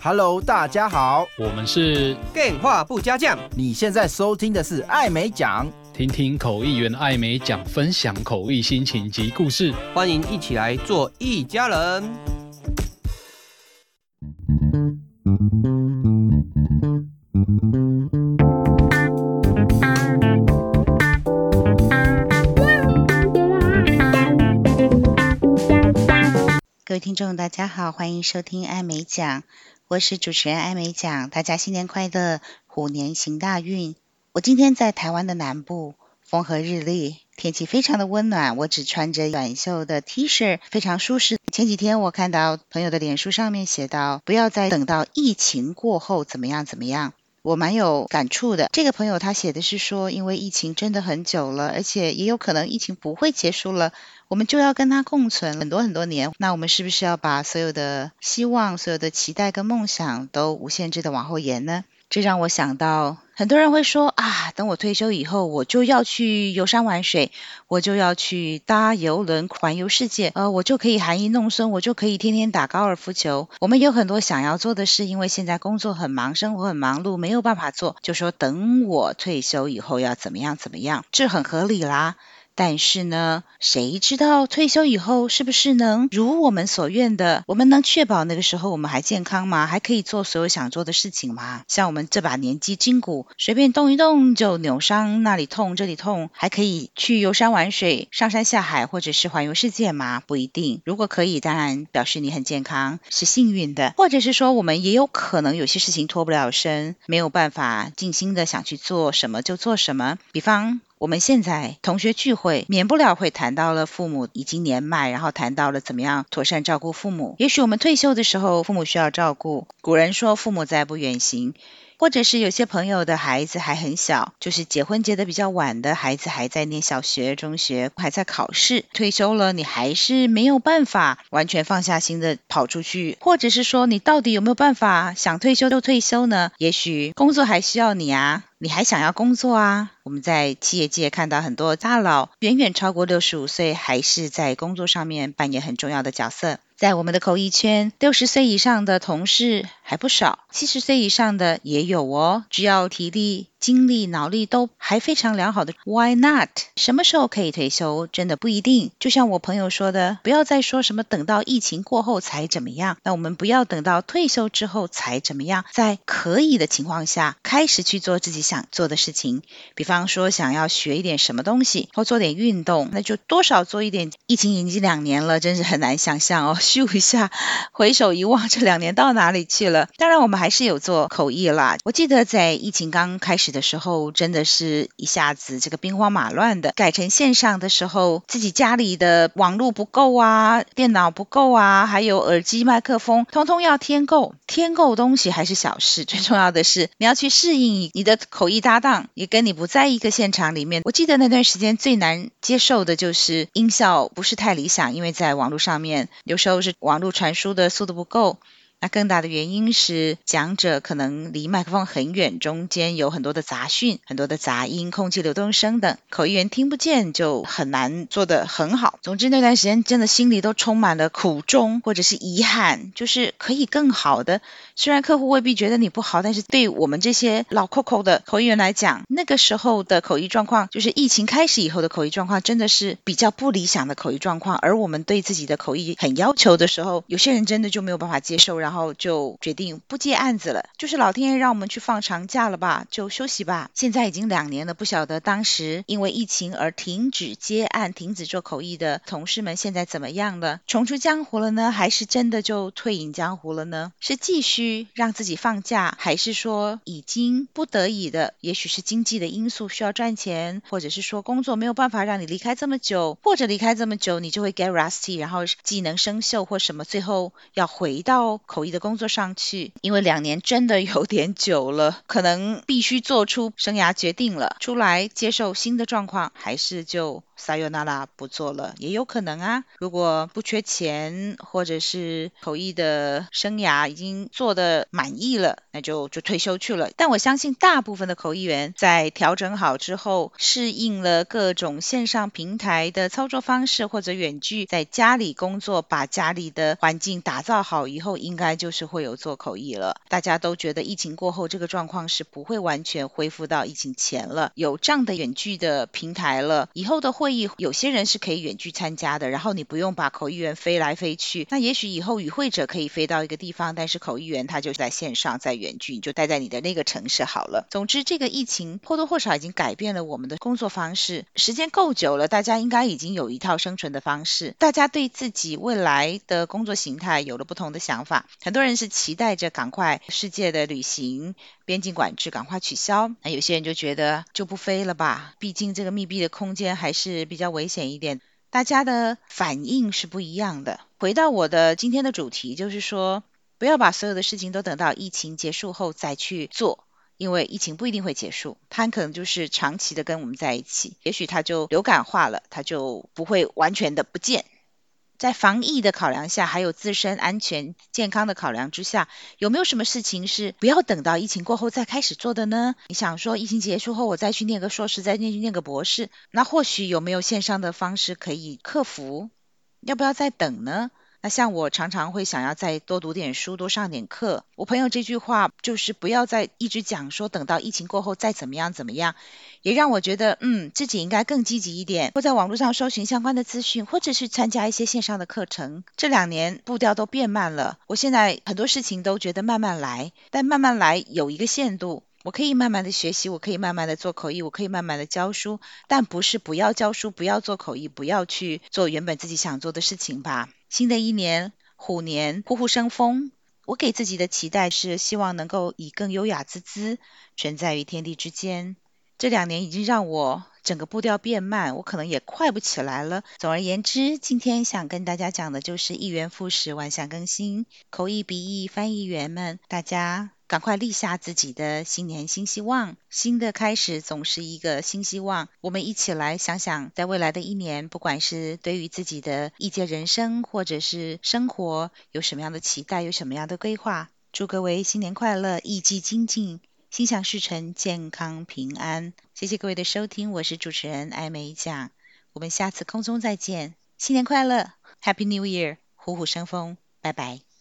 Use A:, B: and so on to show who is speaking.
A: Hello，大家好，
B: 我们是
C: 电话不加酱。
A: 你现在收听的是艾美奖，
B: 听听口译员艾美奖分享口译心情及故事，
C: 欢迎一起来做一家人。
D: 各位听众，大家好，欢迎收听艾美奖。我是主持人艾美奖，大家新年快乐，虎年行大运。我今天在台湾的南部，风和日丽，天气非常的温暖。我只穿着短袖的 T 恤，非常舒适。前几天我看到朋友的脸书上面写到，不要再等到疫情过后怎么样怎么样。我蛮有感触的。这个朋友他写的是说，因为疫情真的很久了，而且也有可能疫情不会结束了。我们就要跟他共存很多很多年，那我们是不是要把所有的希望、所有的期待跟梦想都无限制的往后延呢？这让我想到，很多人会说啊，等我退休以后，我就要去游山玩水，我就要去搭游轮环游世界，呃，我就可以含饴弄孙，我就可以天天打高尔夫球。我们有很多想要做的事，因为现在工作很忙，生活很忙碌，没有办法做，就说等我退休以后要怎么样怎么样，这很合理啦。但是呢，谁知道退休以后是不是能如我们所愿的？我们能确保那个时候我们还健康吗？还可以做所有想做的事情吗？像我们这把年纪，筋骨随便动一动就扭伤，那里痛这里痛，还可以去游山玩水、上山下海，或者是环游世界吗？不一定。如果可以，当然表示你很健康，是幸运的。或者是说，我们也有可能有些事情脱不了身，没有办法尽心的想去做什么就做什么。比方。我们现在同学聚会，免不了会谈到了父母已经年迈，然后谈到了怎么样妥善照顾父母。也许我们退休的时候，父母需要照顾。古人说“父母在，不远行”。或者是有些朋友的孩子还很小，就是结婚结得比较晚的孩子还在念小学、中学，还在考试。退休了，你还是没有办法完全放下心的跑出去，或者是说你到底有没有办法想退休就退休呢？也许工作还需要你啊，你还想要工作啊？我们在企业界看到很多大佬，远远超过六十五岁，还是在工作上面扮演很重要的角色。在我们的口译圈，六十岁以上的同事还不少，七十岁以上的也有哦。只要体力、精力、脑力都还非常良好的，Why not？什么时候可以退休，真的不一定。就像我朋友说的，不要再说什么等到疫情过后才怎么样。那我们不要等到退休之后才怎么样，在可以的情况下，开始去做自己想做的事情。比方说，想要学一点什么东西，或做点运动，那就多少做一点。疫情已经两年了，真是很难想象哦。咻一下，回首一望，这两年到哪里去了？当然，我们还是有做口译啦。我记得在疫情刚开始。的时候，真的是一下子这个兵荒马乱的，改成线上的时候，自己家里的网络不够啊，电脑不够啊，还有耳机、麦克风，通通要添购。添购东西还是小事，最重要的是你要去适应你的口译搭档，也跟你不在一个现场里面。我记得那段时间最难接受的就是音效不是太理想，因为在网络上面有时候是网络传输的速度不够。那更大的原因是讲者可能离麦克风很远，中间有很多的杂讯、很多的杂音、空气流动声等，口译员听不见，就很难做得很好。总之那段时间真的心里都充满了苦衷或者是遗憾，就是可以更好的。虽然客户未必觉得你不好，但是对我们这些老扣扣的口译员来讲，那个时候的口译状况，就是疫情开始以后的口译状况，真的是比较不理想的口译状况。而我们对自己的口译很要求的时候，有些人真的就没有办法接受，然后。然后就决定不接案子了，就是老天爷让我们去放长假了吧，就休息吧。现在已经两年了，不晓得当时因为疫情而停止接案、停止做口译的同事们现在怎么样了？重出江湖了呢，还是真的就退隐江湖了呢？是继续让自己放假，还是说已经不得已的？也许是经济的因素需要赚钱，或者是说工作没有办法让你离开这么久，或者离开这么久你就会 get rusty，然后技能生锈或什么，最后要回到口。口译的工作上去，因为两年真的有点久了，可能必须做出生涯决定了，出来接受新的状况，还是就。撒尤那拉不做了也有可能啊，如果不缺钱，或者是口译的生涯已经做得满意了，那就就退休去了。但我相信大部分的口译员在调整好之后，适应了各种线上平台的操作方式，或者远距在家里工作，把家里的环境打造好以后，应该来就是会有做口译了。大家都觉得疫情过后这个状况是不会完全恢复到疫情前了，有这样的远距的平台了，以后的会议有些人是可以远距参加的，然后你不用把口译员飞来飞去。那也许以后与会者可以飞到一个地方，但是口译员他就在线上，在远距，你就待在你的那个城市好了。总之，这个疫情或多或少已经改变了我们的工作方式，时间够久了，大家应该已经有一套生存的方式，大家对自己未来的工作形态有了不同的想法。很多人是期待着赶快世界的旅行、边境管制赶快取消，那有些人就觉得就不飞了吧，毕竟这个密闭的空间还是比较危险一点。大家的反应是不一样的。回到我的今天的主题，就是说，不要把所有的事情都等到疫情结束后再去做。因为疫情不一定会结束，它可能就是长期的跟我们在一起，也许它就流感化了，它就不会完全的不见。在防疫的考量下，还有自身安全健康的考量之下，有没有什么事情是不要等到疫情过后再开始做的呢？你想说疫情结束后我再去念个硕士，再念去念个博士，那或许有没有线上的方式可以克服？要不要再等呢？那像我常常会想要再多读点书，多上点课。我朋友这句话就是不要再一直讲说等到疫情过后再怎么样怎么样，也让我觉得嗯，自己应该更积极一点，或在网络上搜寻相关的资讯，或者是参加一些线上的课程。这两年步调都变慢了，我现在很多事情都觉得慢慢来，但慢慢来有一个限度。我可以慢慢的学习，我可以慢慢的做口译，我可以慢慢的教书，但不是不要教书，不要做口译，不要去做原本自己想做的事情吧。新的一年虎年，虎虎生风。我给自己的期待是，希望能够以更优雅之姿存在于天地之间。这两年已经让我整个步调变慢，我可能也快不起来了。总而言之，今天想跟大家讲的就是一元复始，万象更新。口译、笔译、翻译员们，大家。赶快立下自己的新年新希望，新的开始总是一个新希望。我们一起来想想，在未来的一年，不管是对于自己的译介人生，或者是生活，有什么样的期待，有什么样的规划。祝各位新年快乐，艺伎精进，心想事成，健康平安。谢谢各位的收听，我是主持人艾美酱，我们下次空中再见，新年快乐，Happy New Year，虎虎生风，拜拜。